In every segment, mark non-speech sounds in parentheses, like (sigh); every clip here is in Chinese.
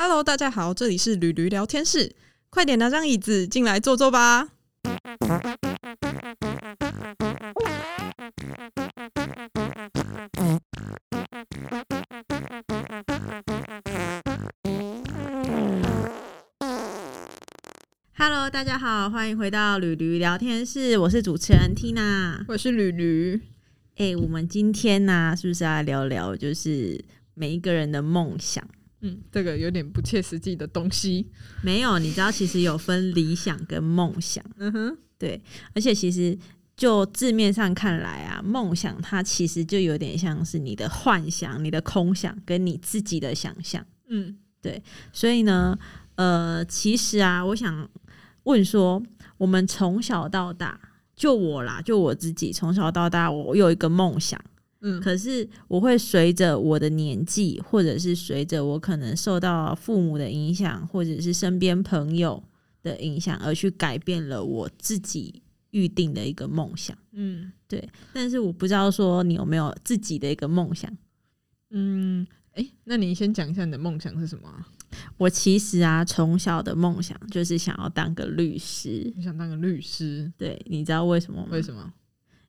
Hello，大家好，这里是驴驴聊天室，快点拿张椅子进来坐坐吧。Hello，大家好，欢迎回到驴驴聊天室，我是主持人 Tina。我是驴驴，哎、我们今天呢、是不是要聊聊就是每一个人的梦想？嗯，这个有点不切实际的东西。没有，你知道其实有分理想跟梦想，嗯哼，对，而且其实就字面上看来啊，梦想它其实就有点像是你的幻想、你的空想跟你自己的想象。嗯对所以呢，呃，其实啊，我想问说，我们从小到大，就我啦，就我自己从小到大，我有一个梦想，嗯可是我会随着我的年纪，或者是随着我可能受到父母的影响，或者是身边朋友的影响，而去改变了我自己预定的一个梦想。嗯对但是我不知道说你有没有自己的一个梦想。嗯，哎、那你先讲一下你的梦想是什么、啊？我其实啊，从小的梦想就是想要当个律师。你想当个律师？对，你知道为什么吗？为什么？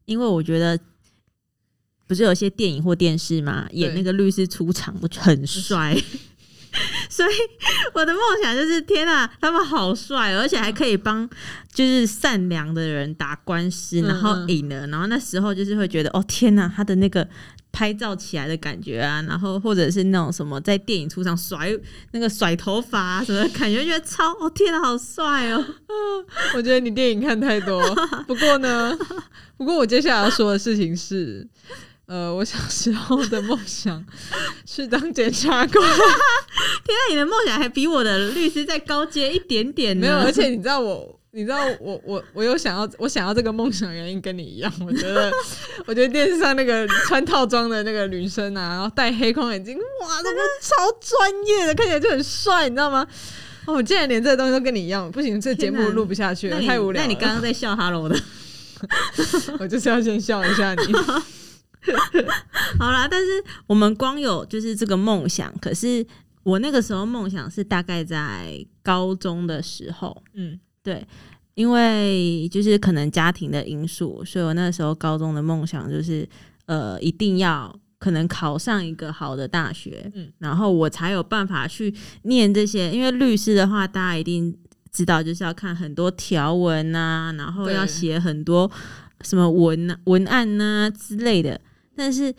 因为我觉得，不是有些电影或电视嘛，演那个律师出场都很帅，(laughs) 所以我的梦想就是天啊，他们好帅哦，而且还可以帮就是善良的人打官司，嗯然后嗯赢了，然后那时候就是会觉得哦天呐，他的那个。拍照起来的感觉啊，然后或者是那种什么在电影出场甩那个甩头发啊什么的感觉，觉得超哦天呐，好帅哦！(laughs) 我觉得你电影看太多。不过呢，不过我接下来要说的事情是，呃，我小时候的梦想是当检察官。(laughs) 天啊，你的梦想还比我的律师再高阶一点点呢。没有，而且你知道我。你知道我我我有想要我想要这个梦想原因跟你一样，我觉得 (laughs) 我觉得电视上那个穿套装的那个女生啊，然后戴黑框眼镜，哇，这个超专业的，看起来就很帅，你知道吗？哦，我竟然连这个东西都跟你一样，不行，这节目录不下去了，太无聊了。那你刚刚在笑 “hello” 的，(laughs) 我就是要先笑一下你。(laughs) 好啦。但是我们光有就是这个梦想，可是我那个时候梦想是大概在高中的时候，嗯对，因为就是可能家庭的因素，所以我那时候高中的梦想就是呃，一定要可能考上一个好的大学，嗯然后我才有办法去念这些。因为律师的话，大家一定知道，就是要看很多条文啊，然后要写很多什么文啊文案呐、之类的。但是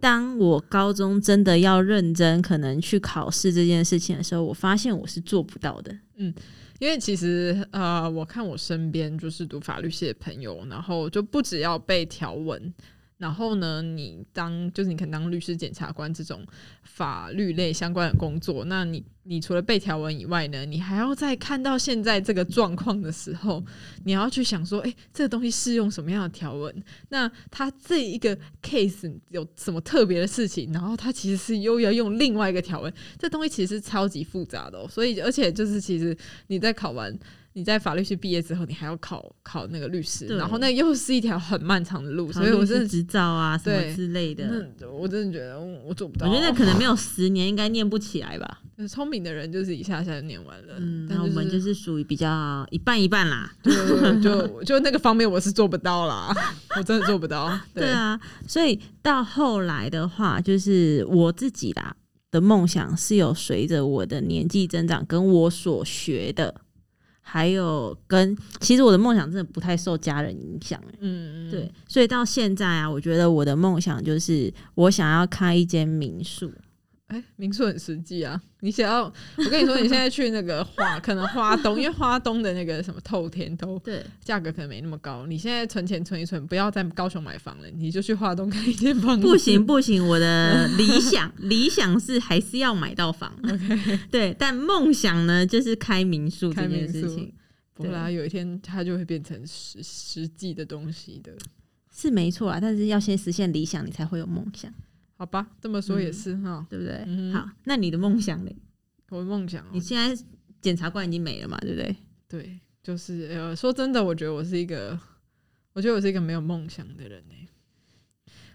当我高中真的要认真可能去考试这件事情的时候，我发现我是做不到的。嗯因为其实呃，我看我身边就是读法律系的朋友，然后就不只要背条文，然后呢，你当就是你可能当律师、检察官这种法律类相关的工作，那你你除了背条文以外呢，你还要在看到现在这个状况的时候，你要去想说，哎、这个东西适用什么样的条文？那它这一个 case 有什么特别的事情？然后它其实是又要用另外一个条文，这东西其实是超级复杂的、哦，所以而且就是其实你在考完。你在法律系毕业之后，你还要考考那个律师，然后那又是一条很漫长的路，所以我真的律师执照啊什么之类的。那我真的觉得嗯我做不到。我觉得可能没有十年应该念不起来吧。就是聪明的人就是一下下就念完了，那我们就是是属于比较一半一半啦。就就 (laughs) 就那个方面我是做不到啦，(laughs) 我真的做不到。对对啊，所以到后来的话，就是我自己啦的梦想是有随着我的年纪增长，跟我所学的，还有跟其实我的梦想真的不太受家人影响、欸嗯，对，所以到现在啊，我觉得我的梦想就是我想要开一间民宿。哎、民宿很实际啊。你想要，我跟你说，你现在去那个花，可能花东，因为花东的那个什么透天都对，价格可能没那么高。你现在存钱存一存，不要在高雄买房了，你就去花东开一间房子。不行不行，我的理想理想是还是要买到房。(laughs) OK，(laughs) 对，但梦想呢，就是开民宿这件事情。不会啦，有一天它就会变成实实际的东西的，是没错啊，但是要先实现理想，你才会有梦想，好吧？这么说也是哈。对不对？嗯好，那你的梦想呢？我的梦想哦、你现在检察官已经没了嘛，对不对？对，就是呃，说真的，我觉得我是一个，我觉得我是一个没有梦想的人呢、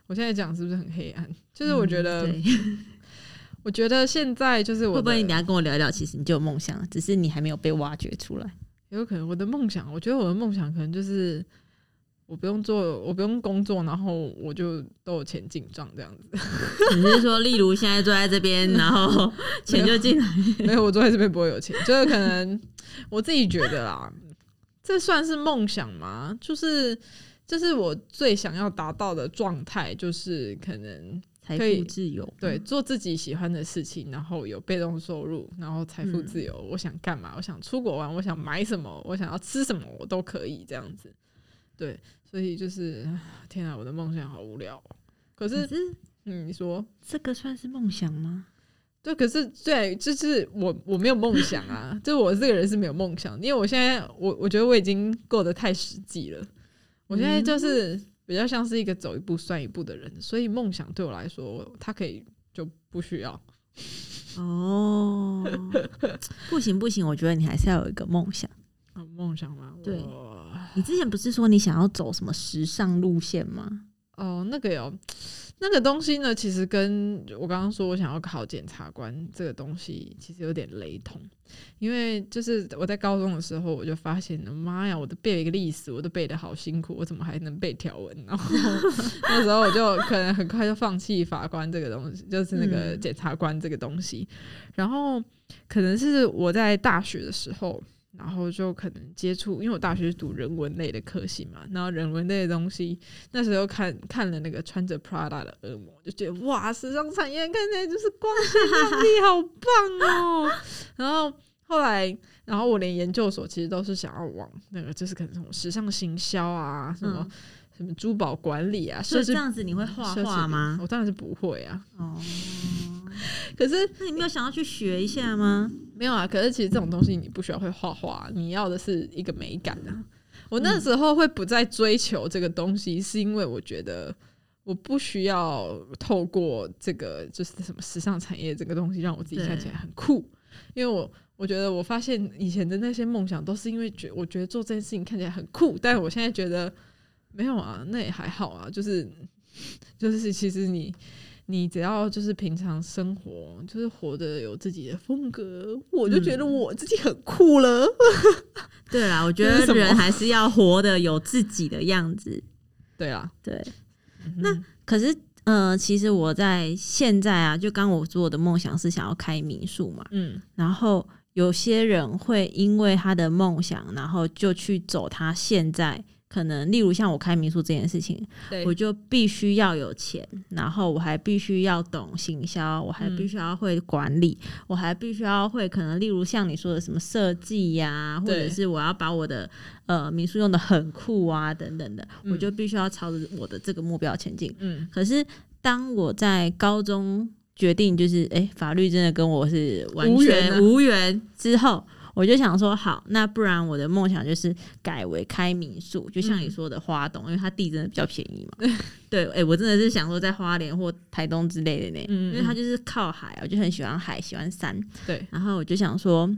我现在讲是不是很黑暗？就是我觉得，嗯 (laughs) 我觉得现在就是我会不会你等下跟我聊一聊，其实你就有梦想，只是你还没有被挖掘出来？有可能我的梦想，我觉得我的梦想可能就是我不用做，我不用工作，然后我就都有钱进账这样子。(laughs) 你是说，例如现在坐在这边，(laughs) 然后钱就进来？没有，我坐在这边不会有钱，就是可能我自己觉得啦，这算是梦想吗？就是这是我最想要达到的状态，就是可能财富自由，对，做自己喜欢的事情，然后有被动收入，然后财富嗯自由。我想干嘛？我想出国玩，我想买什么，我想要吃什么，我都可以这样子。对，所以就是天啊，我的梦想好无聊哦。可是，可是嗯，你说这个算是梦想吗？对，可是对，就是我我没有梦想啊，(laughs) 就我这个人是没有梦想，因为我现在我我觉得我已经过得太实际了，我现在就是比较像是一个走一步算一步的人，所以梦想对我来说，它可以就不需要。哦，(laughs) 不行不行，我觉得你还是要有一个梦想。啊，梦想吗？对我你之前不是说你想要走什么时尚路线吗？哦，那个有那个东西呢，其实跟我刚刚说我想要考检察官这个东西其实有点雷同，因为就是我在高中的时候我就发现，妈呀，我都背了一个历史我都背的好辛苦，我怎么还能背条文？然 (laughs) 后那时候我就可能很快就放弃法官这个东西，就是那个嗯检察官这个东西，然后可能是我在大学的时候。然后就可能接触，因为我大学是读人文类的科系嘛，然后人文类的东西，那时候看看了那个穿着 Prada 的恶魔，就觉得哇，时尚产业看起来就是光鲜亮丽，好棒哦。(laughs) 然后后来，然后我连研究所其实都是想要往那个，就是可能什么时尚行销啊，什么、什么珠宝管理啊，设计这样子你会画画吗？我当然是不会啊。哦，(laughs) 可是那你没有想要去学一下吗？没有啊，可是其实这种东西你不需要会画画，你要的是一个美感啊。我那时候会不再追求这个东西，是因为我觉得我不需要透过这个就是什么时尚产业这个东西让我自己看起来很酷，因为我我觉得我发现以前的那些梦想都是因为觉我觉得做这件事情看起来很酷，但是我现在觉得没有啊，那也还好啊，就是就是其实你。你只要就是平常生活，就是活得有自己的风格，我就觉得嗯我自己很酷了。(laughs) 对啦，我觉得人还是要活得有自己的样子。对啊，对，那可是呃，其实我在现在啊，就刚我做的梦想是想要开民宿嘛，嗯然后有些人会因为他的梦想，然后就去走他现在可能，例如像我开民宿这件事情，我就必须要有钱，然后我还必须要懂行销，我还必须要会管理，我还必须要会可能，例如像你说的什么设计呀，或者是我要把我的呃民宿用的很酷啊等等的，嗯。我就必须要朝着我的这个目标前进。嗯。可是当我在高中决定就是哎、诶法律真的跟我是完无缘啊。全无缘之后，我就想说好，那不然我的梦想就是改为开民宿，就像你嗯说的花东，因为它地真的比较便宜嘛。对，(laughs) 哎、我真的是想说在花莲或台东之类的呢，因为它就是靠海，我就很喜欢海，喜欢山。对，然后我就想说，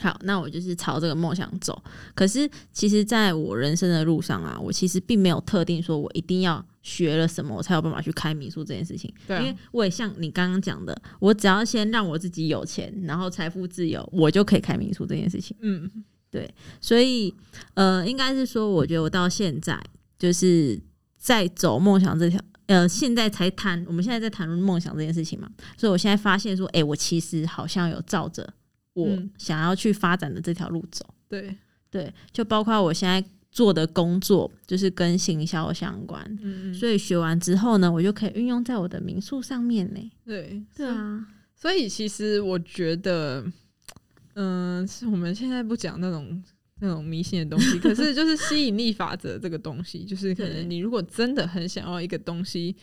好，那我就是朝这个梦想走。可是其实，在我人生的路上啊，我其实并没有特定说我一定要学了什么，我才有办法去开民宿这件事情。对啊因为我也像你刚刚讲的，我只要先让我自己有钱，然后财富自由，我就可以开民宿这件事情。嗯对所以，呃，应该是说，我觉得我到现在就是在走梦想这条，呃，现在才谈，我们现在在谈论梦想这件事情嘛。所以我现在发现说，哎、我其实好像有照着我嗯想要去发展的这条路走。对，对，就包括我现在做的工作，就是跟行销相关。嗯嗯，所以学完之后呢，我就可以运用在我的民宿上面呢。对对，啊，所以其实我觉得，嗯、是我们现在不讲那种。那种迷信的东西，(laughs) 可是就是吸引力法则这个东西，就是可能你如果真的很想要一个东西，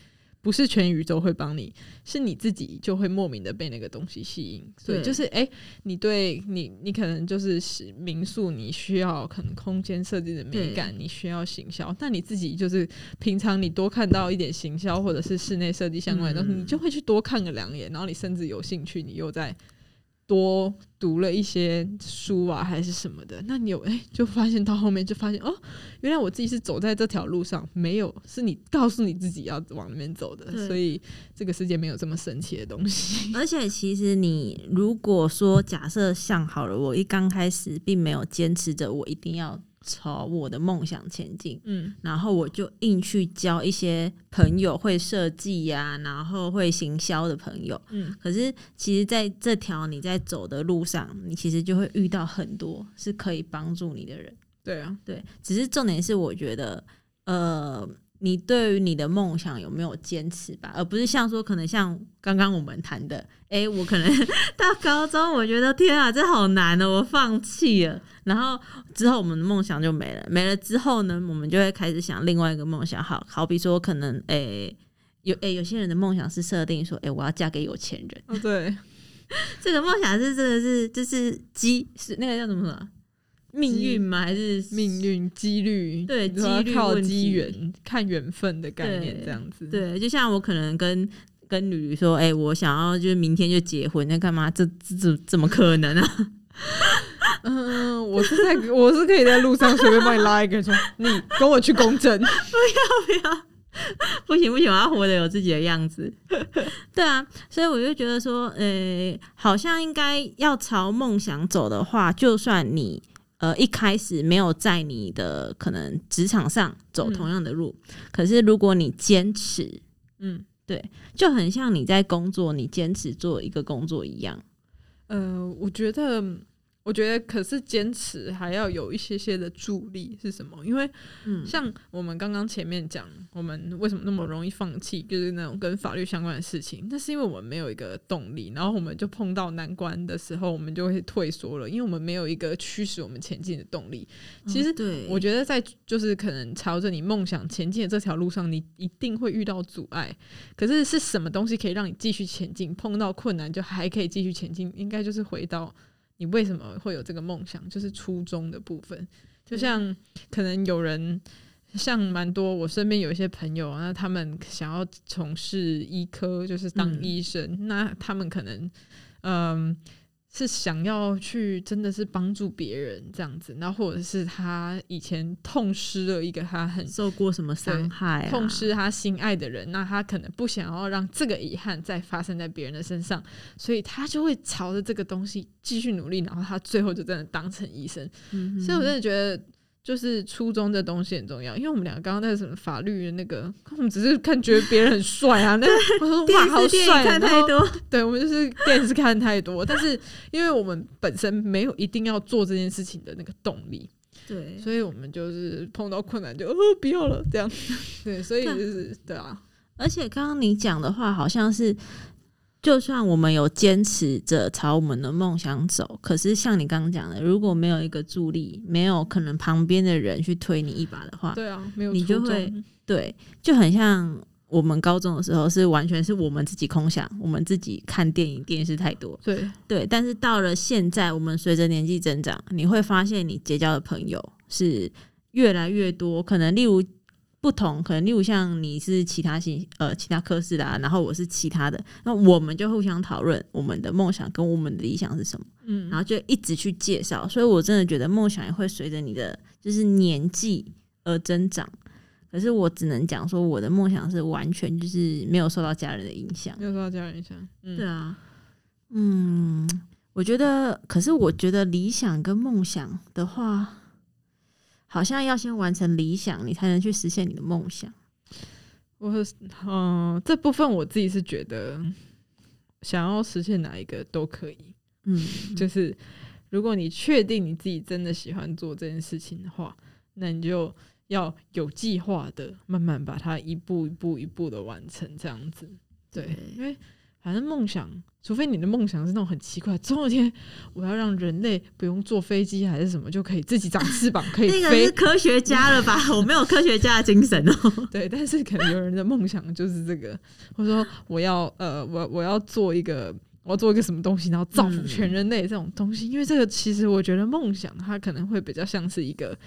不是全宇宙会帮你，是你自己就会莫名的被那个东西吸引。所以就是，哎、你对你，你可能就是是民宿，你需要可能空间设计的美感，你需要行销，但你自己就是平常你多看到一点行销或者是室内设计相关的东西，嗯你就会去多看个两眼，然后你甚至有兴趣，你又在多读了一些书啊，还是什么的，那你有哎、就发现到后面就发现哦，原来我自己是走在这条路上，没有是你告诉你自己要往那边走的，所以这个世界没有这么神奇的东西。(laughs) 而且其实你如果说假设像好了，我一刚开始并没有坚持着我一定要朝我的梦想前进，嗯然后我就硬去交一些朋友会设计呀，然后会行销的朋友。嗯，可是其实在这条你在走的路上，你其实就会遇到很多是可以帮助你的人。对啊，对，只是重点是我觉得，呃，你对于你的梦想有没有坚持吧，而不是像说可能像刚刚我们谈的，诶，我可能 (laughs) 到高中我觉得天啊，这好难哦，我放弃了，然后之后我们的梦想就没了，没了之后呢，我们就会开始想另外一个梦想，好好比说可能诶。有诶，有些人的梦想是设定说，诶，我要嫁给有钱人。哦对，(laughs) 这个梦想是真的是就是机是那个叫什么啊命运吗？还是命运、几率，对你说要几率靠机缘、看缘分的概念对这样子。对，就像我可能跟跟吕吕说，哎、我想要就是明天就结婚，那干嘛？这这这怎么可能啊？(laughs) 嗯，我是在我是可以在路上随便帮你拉一个说，(laughs) 你跟我去公证。不行不行，我要活得有自己的样子。(laughs) 对啊，所以我就觉得说，呃，好像应该要朝梦想走的话，就算你呃一开始没有在你的可能职场上走嗯同样的路，可是如果你坚持，嗯，对就很像你在工作，你坚持做一个工作一样。呃，我觉得，我觉得可是坚持还要有一些些的助力是什么？因为嗯，像我们刚刚前面讲，我们为什么那么容易放弃，就是那种跟法律相关的事情，那是因为我们没有一个动力，然后我们就碰到难关的时候，我们就会退缩了，因为我们没有一个驱使我们前进的动力。其实哦对，我觉得在就是可能朝着你梦想前进的这条路上，你一定会遇到阻碍。可是是什么东西可以让你继续前进？碰到困难就还可以继续前进，应该就是回到你为什么会有这个梦想，就是初衷的部分。就像可能有人。像蛮多，我身边有一些朋友，那他们想要从事医科，就是当嗯医生，那他们可能，嗯，是想要去真的是帮助别人这样子，然后或者是他以前痛失了一个他很受过什么伤害、啊？痛失他心爱的人，那他可能不想要让这个遗憾再发生在别人的身上，所以他就会朝着这个东西继续努力，然后他最后就真的当成医生。嗯所以我真的觉得。就是初衷这东西很重要，因为我们两个刚刚在什么法律的那个，我们只是看觉得别人很帅啊，那我说哇好帅啊，看太多，对，我们就是电视看太多，但是因为我们本身没有一定要做这件事情的那个动力，对，所以我们就是碰到困难就哦不要了这样。(laughs) 对，所以就是对啊，而且刚刚你讲的话，好像是，就算我们有坚持着朝我们的梦想走，可是像你刚刚讲的，如果没有一个助力，没有可能旁边的人去推你一把的话，对啊，没有你就会对，就很像我们高中的时候，是完全是我们自己空想，我们自己看电影、电视太多，对对。但是到了现在，我们随着年纪增长，你会发现你结交的朋友是越来越多，可能例如。不同，可能例如像你是其他系呃其他科室的、啊，然后我是其他的，那我们就互相讨论我们的梦想跟我们的理想是什么，嗯，然后就一直去介绍。所以我真的觉得梦想也会随着你的就是年纪而增长。可是我只能讲说，我的梦想是完全就是没有受到家人的影响。没有受到家人影响，嗯，对啊，嗯，我觉得，可是我觉得理想跟梦想的话，好像要先完成理想，你才能去实现你的梦想。我嗯、这部分我自己是觉得，想要实现哪一个都可以，嗯，(laughs) 就是如果你确定你自己真的喜欢做这件事情的话，那你就要有计划的慢慢把它一步一步一步的完成，这样子。对，对因为反正梦想，除非你的梦想是那种很奇怪，总有一天我要让人类不用坐飞机还是什么，就可以自己长翅膀，(laughs) 可以那个飞是。科学家了吧？我没有科学家的精神哦。(laughs) 对，但是可能有人的梦想就是这个，或者说我要呃，我我要做一个，我要做一个什么东西，然后造福全人类这种东西。因为这个其实我觉得梦想它可能会比较像是一个，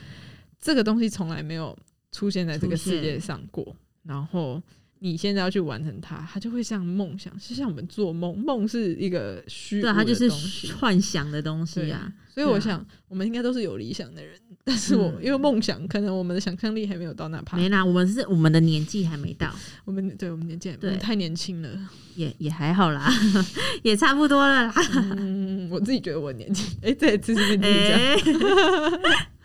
这个东西从来没有出现在这个世界上过，然后你现在要去完成它，它就会像梦想，就像我们做梦，梦是一个虚对它就是。幻想的东西啊。所以我想，我们应该都是有理想的人，但是我、嗯因为梦想，可能我们的想象力还没有到那趴。没啦，我们是我们的年纪还没到，我们对我们年纪还我对们太年轻了。也也还好啦，(laughs) 也差不多了啦。嗯，我自己觉得我年轻。哎、对，这是跟自己讲。哎 (laughs)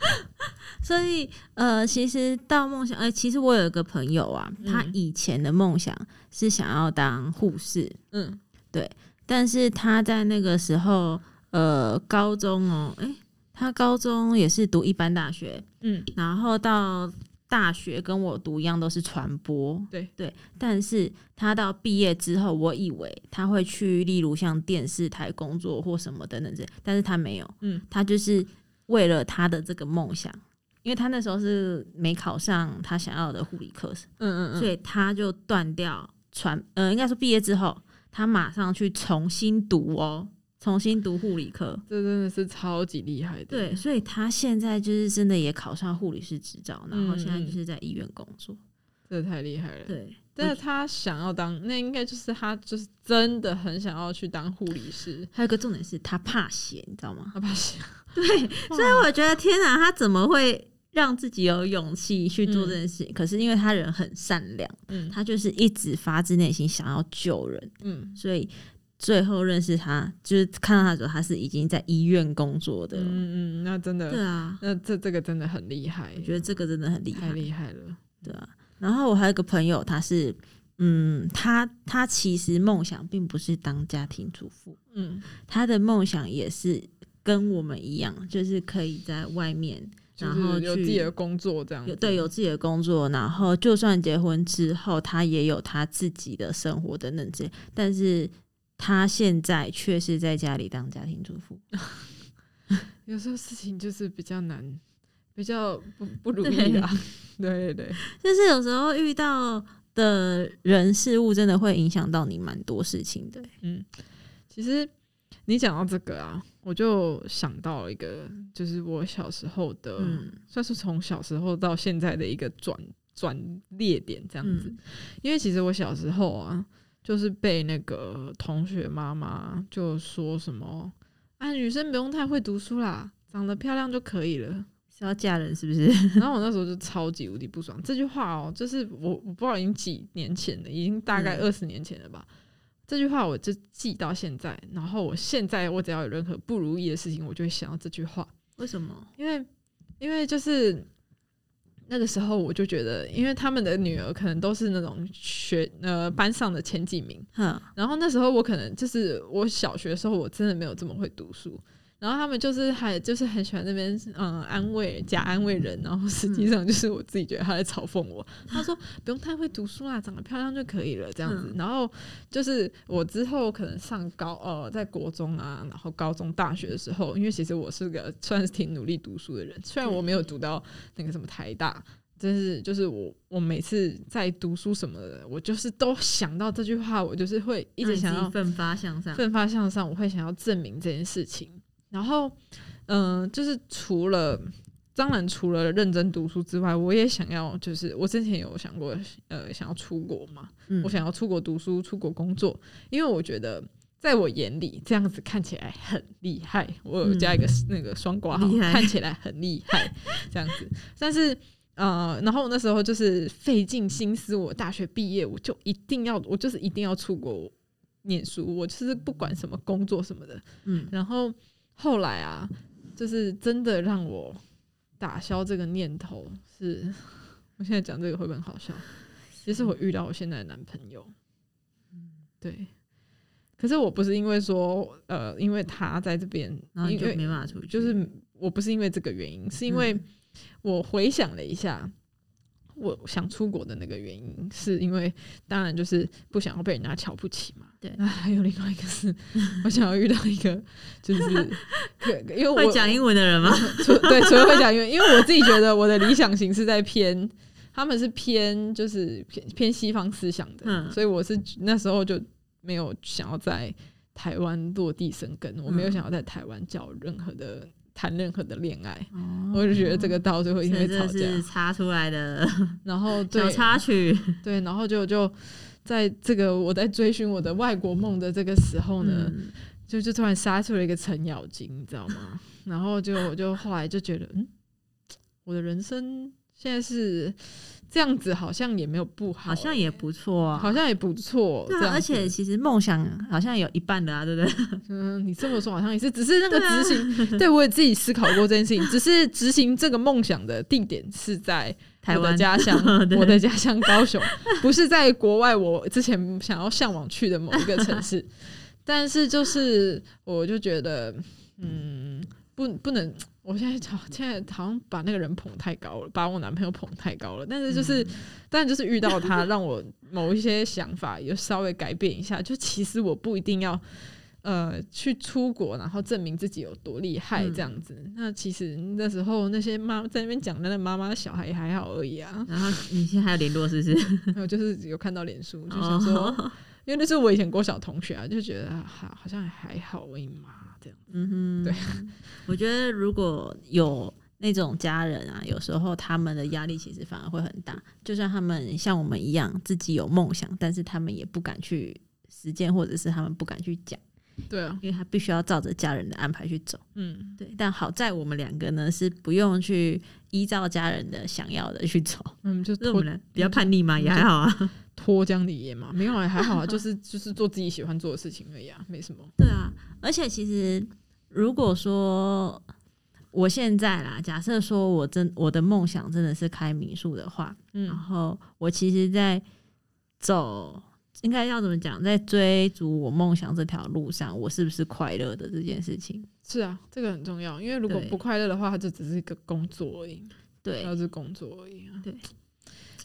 所以呃，其实到梦想，呃，其实我有一个朋友啊，他嗯以前的梦想是想要当护士，嗯。对但是他在那个时候，呃，高中哦，诶、他高中也是读一般大学，嗯，然后到大学跟我读一样都是传播，对。对，但是他到毕业之后，我以为他会去，例如像电视台工作或什么等等之类，但是他没有，嗯，他就是为了他的这个梦想，因为他那时候是没考上他想要的护理课程，嗯嗯嗯，所以他就断掉传，呃，应该说毕业之后，他马上去重新读哦，重新读护理科。这真的是超级厉害的。对，所以他现在就是真的也考上护理师执照，然后嗯现在就是在医院工作。这太厉害了。对，但是他想要当，那应该就是他就是真的很想要去当护理师。还有一个重点是他怕血，你知道吗？他怕死。(laughs) 对，所以我觉得天哪，他怎么会让自己有勇气去做这件事情？可是因为他人很善良，嗯。他就是一直发自内心想要救人，嗯。所以最后认识他，就是看到他的时候，他是已经在医院工作的。嗯嗯，那真的，对啊，那这这个真的很厉害，我觉得这个真的很厉害。太。厉害了。对啊，然后我还有一个朋友，他是，嗯，他他其实梦想并不是当家庭主妇，嗯，他的梦想也是跟我们一样，就是可以在外面，然后有自己的工作这样子。有对有自己的工作，然后就算结婚之后，他也有他自己的生活等等之类，但是他现在却是在家里当家庭主妇。(laughs) 有时候事情就是比较难，比较不不如意啊。对 (laughs) 对，就是有时候遇到的人事物，真的会影响到你蛮多事情的。嗯，其实你讲到这个啊，我就想到了一个，就是我小时候的，嗯算是从小时候到现在的一个转转捩点这样子。嗯因为其实我小时候啊，就是被那个同学妈妈就说什么啊，女生不用太会读书啦，长得漂亮就可以了。是要嫁人是不是？(laughs) 然后我那时候就超级无敌不爽。这句话哦，就是我我不知道已经几年前了，已经大概嗯二十年前了吧。这句话我就记到现在，然后我现在我只要有任何不如意的事情，我就会想到这句话，为什么？因为因为就是那个时候我就觉得，因为他们的女儿可能都是那种学呃班上的前几名，嗯，然后那时候我可能就是我小学的时候，我真的没有这么会读书。然后他们就是还就是很喜欢那边嗯安慰假安慰人，然后实际上就是我自己觉得他在嘲讽我。他说不用太会读书啊，长得漂亮就可以了这样子。嗯然后就是我之后可能上高呃在国中啊，然后高中大学的时候，因为其实我是个算是挺努力读书的人，虽然我没有读到那个什么台大。但是，就是我，我每次在读书什么的，我就是都想到这句话，我就是会一直想要奋发向上。奋发向上，我会想要证明这件事情。然后，嗯、就是除了当然除了认真读书之外，我也想要，就是我之前有想过，呃，想要出国嘛，嗯我想要出国读书、出国工作，因为我觉得。在我眼里，这样子看起来很厉害。我有加一个那个双挂号，看起来很厉害，这样子。但是，呃，然后我那时候就是费尽心思，我大学毕业我就一定要，我就是一定要出国念书，我就是不管什么工作什么的。嗯然后后来啊，就是真的让我打消这个念头是，我现在讲这个会不会很好笑？其实我遇到我现在的男朋友，对。可是我不是因为说，呃，因为他在这边，然后你就没办法出去，就是我不是因为这个原因，是因为嗯我回想了一下，我想出国的那个原因，是因为当然就是不想要被人家瞧不起嘛。对那还有另外一个是，(laughs) 我想要遇到一个就是，(laughs) 可因为我会讲英文的人吗？(laughs) 除对，除了会讲英文，因为我自己觉得我的理想型是在偏，他们是偏就是偏偏西方思想的，嗯所以我是那时候就没有想要在台湾落地生根，我没有嗯想要在台湾交任何的谈任何的恋爱。哦我就觉得这个到最后一定会吵架。是插出来的 (laughs) 然后 (laughs) 对小插曲。(laughs) 对，然后就就在这个我在追寻我的外国梦的这个时候呢，嗯就就突然杀出了一个程咬金，你知道吗？然后就我就后来就觉得，嗯，我的人生现在是这样子，好像也没有不好、好像也不错啊。好像也不错。对啊，而且其实梦想好像有一半的啊，对不对？嗯，你这么说好像也是，只是那个 (laughs) 执行，对我也自己思考过这件事情，(laughs) 只是执行这个梦想的地点是在我的台湾家乡，(laughs) 我的家乡高雄，不是在国外我之前想要向往去的某一个城市。但是就是，我就觉得，嗯，不不能，我现在好现在好像把那个人捧太高了，把我男朋友捧太高了。但是就是，但就是遇到他，让我某一些想法有稍微改变一下。就其实我不一定要。呃，去出国，然后证明自己有多厉害，嗯这样子。那其实那时候那些妈在那边讲的那妈妈小孩也还好而已啊。然后你现在还有联络是不是？(laughs) 我就是有看到脸书，就想说，哦因为那是我以前国小同学啊，就觉得啊好好像还好而已嘛，这样。嗯哼，对，(laughs) 我觉得如果有那种家人啊，有时候他们的压力其实反而会很大。就算他们像我们一样自己有梦想，但是他们也不敢去实践，或者是他们不敢去讲，对啊，因为他必须要照着家人的安排去走。嗯，对，但好在我们两个呢是不用去依照家人的想要的去走，(laughs) 嗯，就是我们比较叛逆嘛，也还好啊。脱缰的野嘛，没有啊，还好啊，就是就是做自己喜欢做的事情而已啊，没什么。(laughs) 对啊，而且其实如果说我现在啦，假设说我真我的梦想真的是开民宿的话，然嗯后我其实，在走应该要怎么讲，在追逐我梦想这条路上，我是不是快乐的这件事情？是啊，这个很重要，因为如果不快乐的话，它就只是一个工作而已，对它，是工作而已啊。对，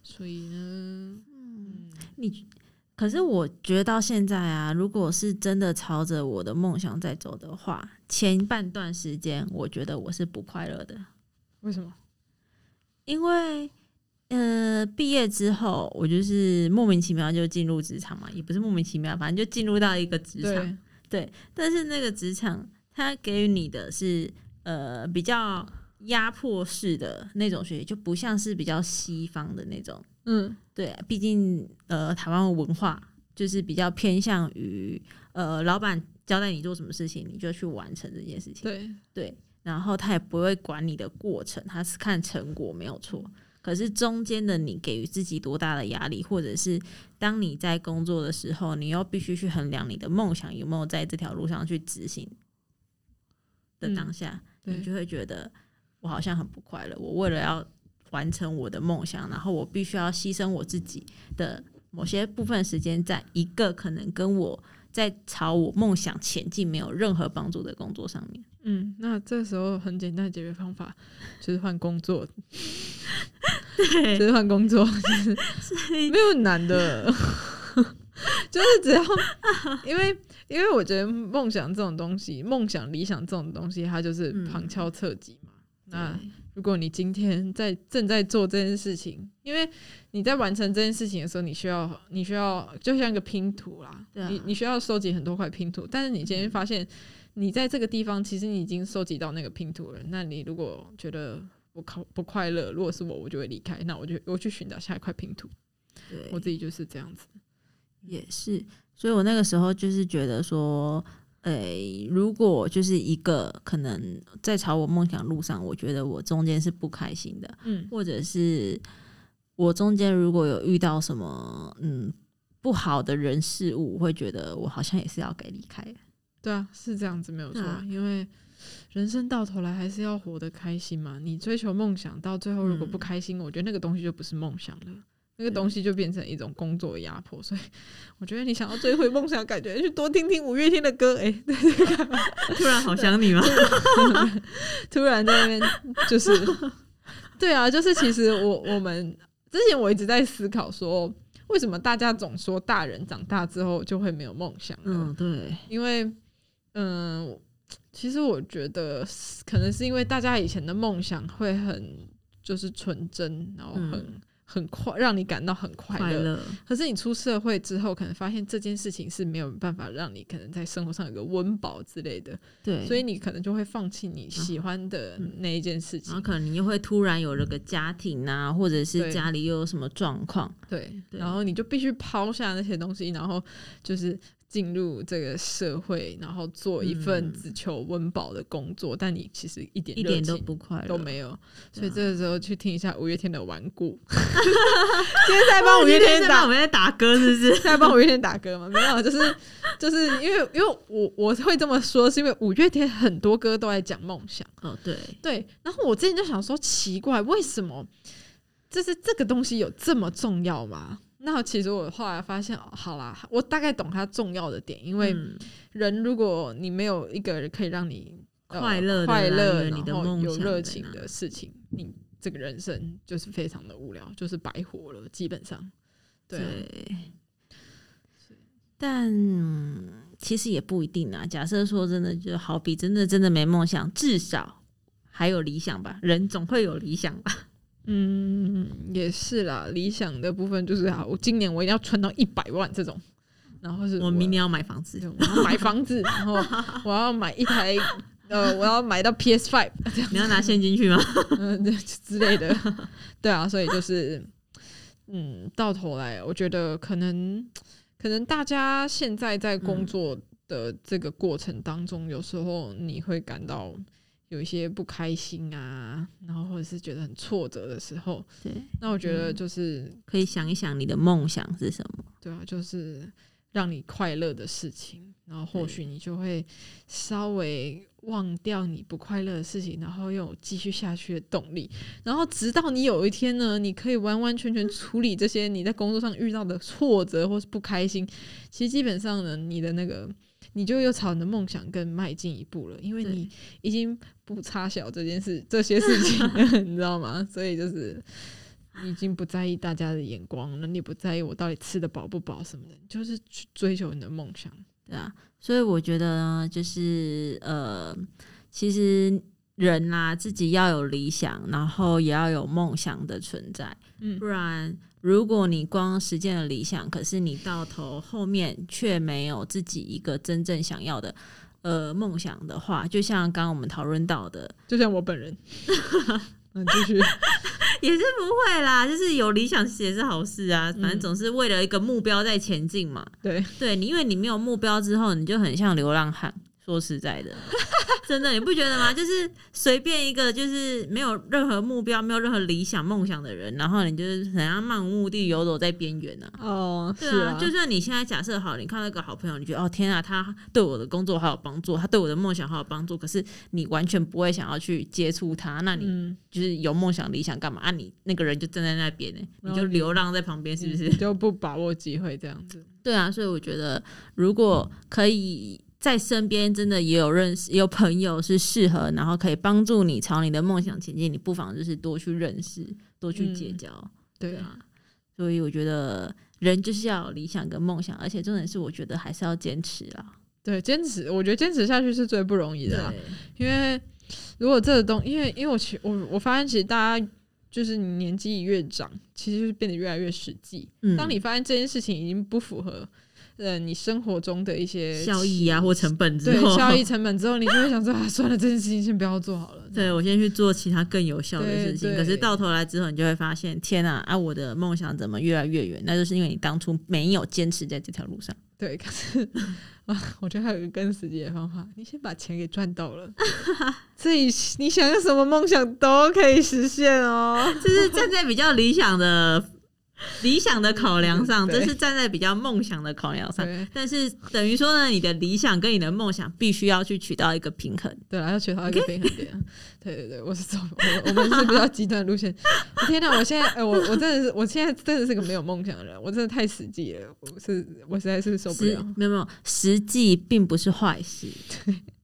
所以呢，嗯，你可是我觉得到现在啊，如果是真的朝着我的梦想在走的话，前半段时间我觉得我是不快乐的，为什么？因为呃毕业之后，我就是莫名其妙就进入职场嘛，也不是莫名其妙，反正就进入到一个职场。对，但是那个职场，它给予你的是呃比较压迫式的那种学习，就不像是比较西方的那种。嗯，对，毕竟呃台湾的文化就是比较偏向于呃老板交代你做什么事情，你就去完成这件事情。对，对，然后他也不会管你的过程，他是看成果没有错。可是中间的你给予自己多大的压力，或者是当你在工作的时候，你又必须去衡量你的梦想有没有在这条路上去执行的当下，对你就会觉得我好像很不快乐。我为了要完成我的梦想，然后我必须要牺牲我自己的某些部分时间，在一个可能跟我在朝我梦想前进没有任何帮助的工作上面。嗯，那这时候很简单的解决方法就是换工作，对。就是换工作，就是没有很难的，(laughs) 就是只要因为因为我觉得梦想这种东西，梦想理想这种东西，它就是嗯。旁敲侧击嘛。那如果你今天在正在做这件事情，因为你在完成这件事情的时候，你需要你需要就像一个拼图啦，啊。你你需要收集很多块拼图，但是你今天发现你在这个地方，其实你已经收集到那个拼图了。那你如果觉得我考不快乐，如果是我，我就会离开，那我就我去寻找下一块拼图。对，我自己就是这样子。也是，所以我那个时候就是觉得说，诶、如果就是一个可能在朝我梦想路上，我觉得我中间是不开心的，嗯或者是我中间如果有遇到什么嗯不好的人事物，我会觉得我好像也是要该离开。对啊，是这样子没有错，啊因为人生到头来还是要活得开心嘛。你追求梦想到最后如果不嗯开心，我觉得那个东西就不是梦想了。那个东西就变成一种工作的压迫，所以我觉得你想要追回梦想，感觉去多听听五月天的歌，哎、(laughs) 突然好想你吗？(laughs) 突然在那边就是，对啊，就是其实我我们之前我一直在思考说，为什么大家总说大人长大之后就会没有梦想了？嗯，对，因为嗯，其实我觉得可能是因为大家以前的梦想会很就是纯真，然后很、嗯很快让你感到很快乐。可是你出社会之后，可能发现这件事情是没有办法让你可能在生活上有个温饱之类的，对，所以你可能就会放弃你喜欢的那一件事情。然后可能你又会突然有了个家庭啊，或者是家里又有什么状况，对，对然后你就必须抛下那些东西，然后就是进入这个社会，然后做一份嗯只求温饱的工作，但你其实一点一点都不快乐，都没有。所以这个时候去听一下五月天的《顽固》，(laughs) 今天在帮五月天打 (laughs) 我们在打歌，是不是？在帮五月天打歌吗？没有，就是 (laughs) 就是因为因为我我会这么说，是因为五月天很多歌都在讲梦想。哦，对，对，然后我之前就想说，奇怪，为什么就是这个东西有这么重要吗？那其实我后来发现，哦好啦，我大概懂它重要的点，因为嗯人如果你没有一个人可以让你、呃快乐快乐，然后有热情的事情，你这个人生就是非常的无聊，就是白活了，基本上。对但嗯其实也不一定啊。假设说真的，就好比真的真的没梦想，至少还有理想吧。人总会有理想吧。嗯，也是啦。理想的部分就是，啊，我今年我一定要存到一百万这种，然后是我明年要买房子，对我要买房子，然后我要买一台，呃，我要买到 PS Five (laughs) 你要拿现金去吗？(laughs) 嗯、对之类的。对啊，所以就是，嗯，到头来，我觉得可能，可能大家现在在工作的这个过程当中，有时候你会感到有一些不开心啊，然后或者是觉得很挫折的时候，对，那我觉得就是，可以想一想你的梦想是什么。对啊，就是让你快乐的事情，然后或许你就会稍微忘掉你不快乐的事情，然后又有继续下去的动力，然后直到你有一天呢，你可以完完全全处理这些你在工作上遇到的挫折或是不开心，其实基本上呢，你的那个。你就又朝你的梦想更迈进一步了，因为你已经不差小这件事、这些事情了，(laughs) 你知道吗？所以就是你已经不在意大家的眼光了，你也不在意我到底吃得饱不饱什么的，就是去追求你的梦想。对啊，所以我觉得呢，就是呃，其实人啦、自己要有理想，然后也要有梦想的存在，嗯不然如果你光实践了理想，可是你到头后面却没有自己一个真正想要的呃梦想的话，就像刚刚我们讨论到的，就像我本人，(laughs) 嗯，继续，(laughs) 也是不会啦，就是有理想也是好事啊，反正嗯总是为了一个目标在前进嘛。对，对你，因为你没有目标之后，你就很像流浪汉。说实在的，(laughs) 真的你不觉得吗？就是随便一个就是没有任何目标、没有任何理想、梦想的人，然后你就是很像漫无目的游走在边缘呢。哦，是啊，就算你现在假设好，你看到一个好朋友，你觉得哦天啊，他对我的工作好有帮助，他对我的梦想好有帮助，可是你完全不会想要去接触他，那你嗯，就是有梦想、理想干嘛？啊，你那个人就站在那边呢，你就流浪在旁边，是不是？(laughs) 就不把握机会这样子？对啊，所以我觉得如果可以在身边真的也有认识、也有朋友是适合，然后可以帮助你朝你的梦想前进，你不妨就是多去认识、多去结嗯交。对对啊，所以我觉得人就是要有理想跟梦想，而且重点是我觉得还是要坚持啦。对，坚持，我觉得坚持下去是最不容易的啦。因为如果这个东，因为因为我其我我发现，其实大家就是你年纪越长，其实就是变得越来越实际。嗯当你发现这件事情已经不符合呃你生活中的一些效益啊或成本之对后，效益成本之后，你就会想说啊，算了，这件事情先不要做好了。对我先去做其他更有效的事情，可是到头来之后，你就会发现，天啊，啊，我的梦想怎么越来越远？那就是因为你当初没有坚持在这条路上。对，可是啊，我觉得还有一个更实际的方法，你先把钱给赚到了，自己你想要什么梦想都可以实现哦。(laughs) 就是站在比较理想的理想的考量上，(laughs) 这是站在比较梦想的考量上。但是等于说呢，你的理想跟你的梦想必须要去取到一个平衡。对啦，要取到一个平衡点。(laughs) 对对对，我是走我我们是比较极端的路线。(laughs) 天哪，我现在呃，我我真的是，我现在真的是个没有梦想的人，我真的太实际了，我是我实在是受不了。没有没有，实际并不是坏事。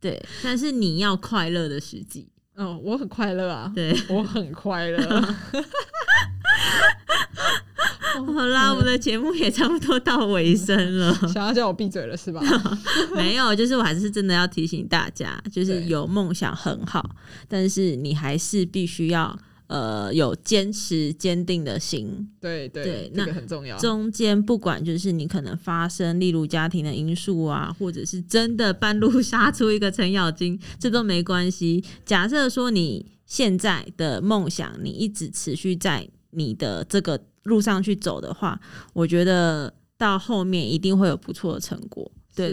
对，但是你要快乐的实际。哦，我很快乐啊，对，我很快乐。(laughs) 好啦，我们的节目也差不多到尾声了。(laughs) 想要叫我闭嘴了是吧？(laughs) 没有，就是我还是真的要提醒大家，就是有梦想很好，但是你还是必须要呃有坚持坚定的心。对对对这个那很重要。中间不管就是你可能发生，例如家庭的因素啊，或者是真的半路杀出一个程咬金，这都没关系。假设说你现在的梦想，你一直持续在你的这个路上去走的话，我觉得到后面一定会有不错的成果。对，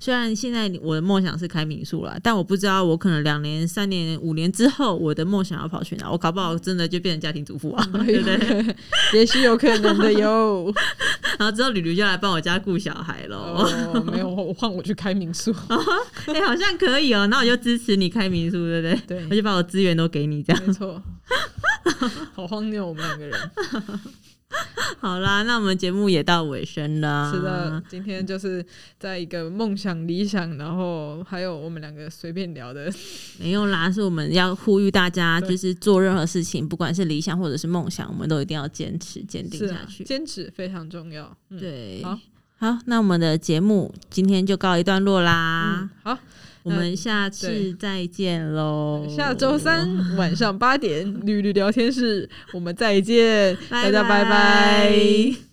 虽然现在我的梦想是开民宿啦，但我不知道我可能两年、三年、五年之后，我的梦想要跑去哪？我搞不好真的就变成家庭主妇啊，(laughs) 对不对？(laughs) 也许有可能的哟。(laughs) 然后之后吕吕就来帮我家顾小孩喽。哦，没有，我换我去开民宿。哎、好像可以哦、那我就支持你开民宿，对不对？对我就把我资源都给你，这样没错，(laughs) 好荒谬，我们两个人。(laughs) 好啦。那我们节目也到尾声了，是的，，今天就是在一个梦想、理想，然后还有我们两个随便聊的。没有啦，是我们要呼吁大家，就是做任何事情，不管是理想或者是梦想，我们都一定要坚持、坚定下去。坚持非常重要。嗯，对，好，好，那我们的节目今天就告一段落啦。嗯，好，我们下次再见喽！下周三晚上八点，(laughs) 绿绿聊天室，我们再见，大家拜拜。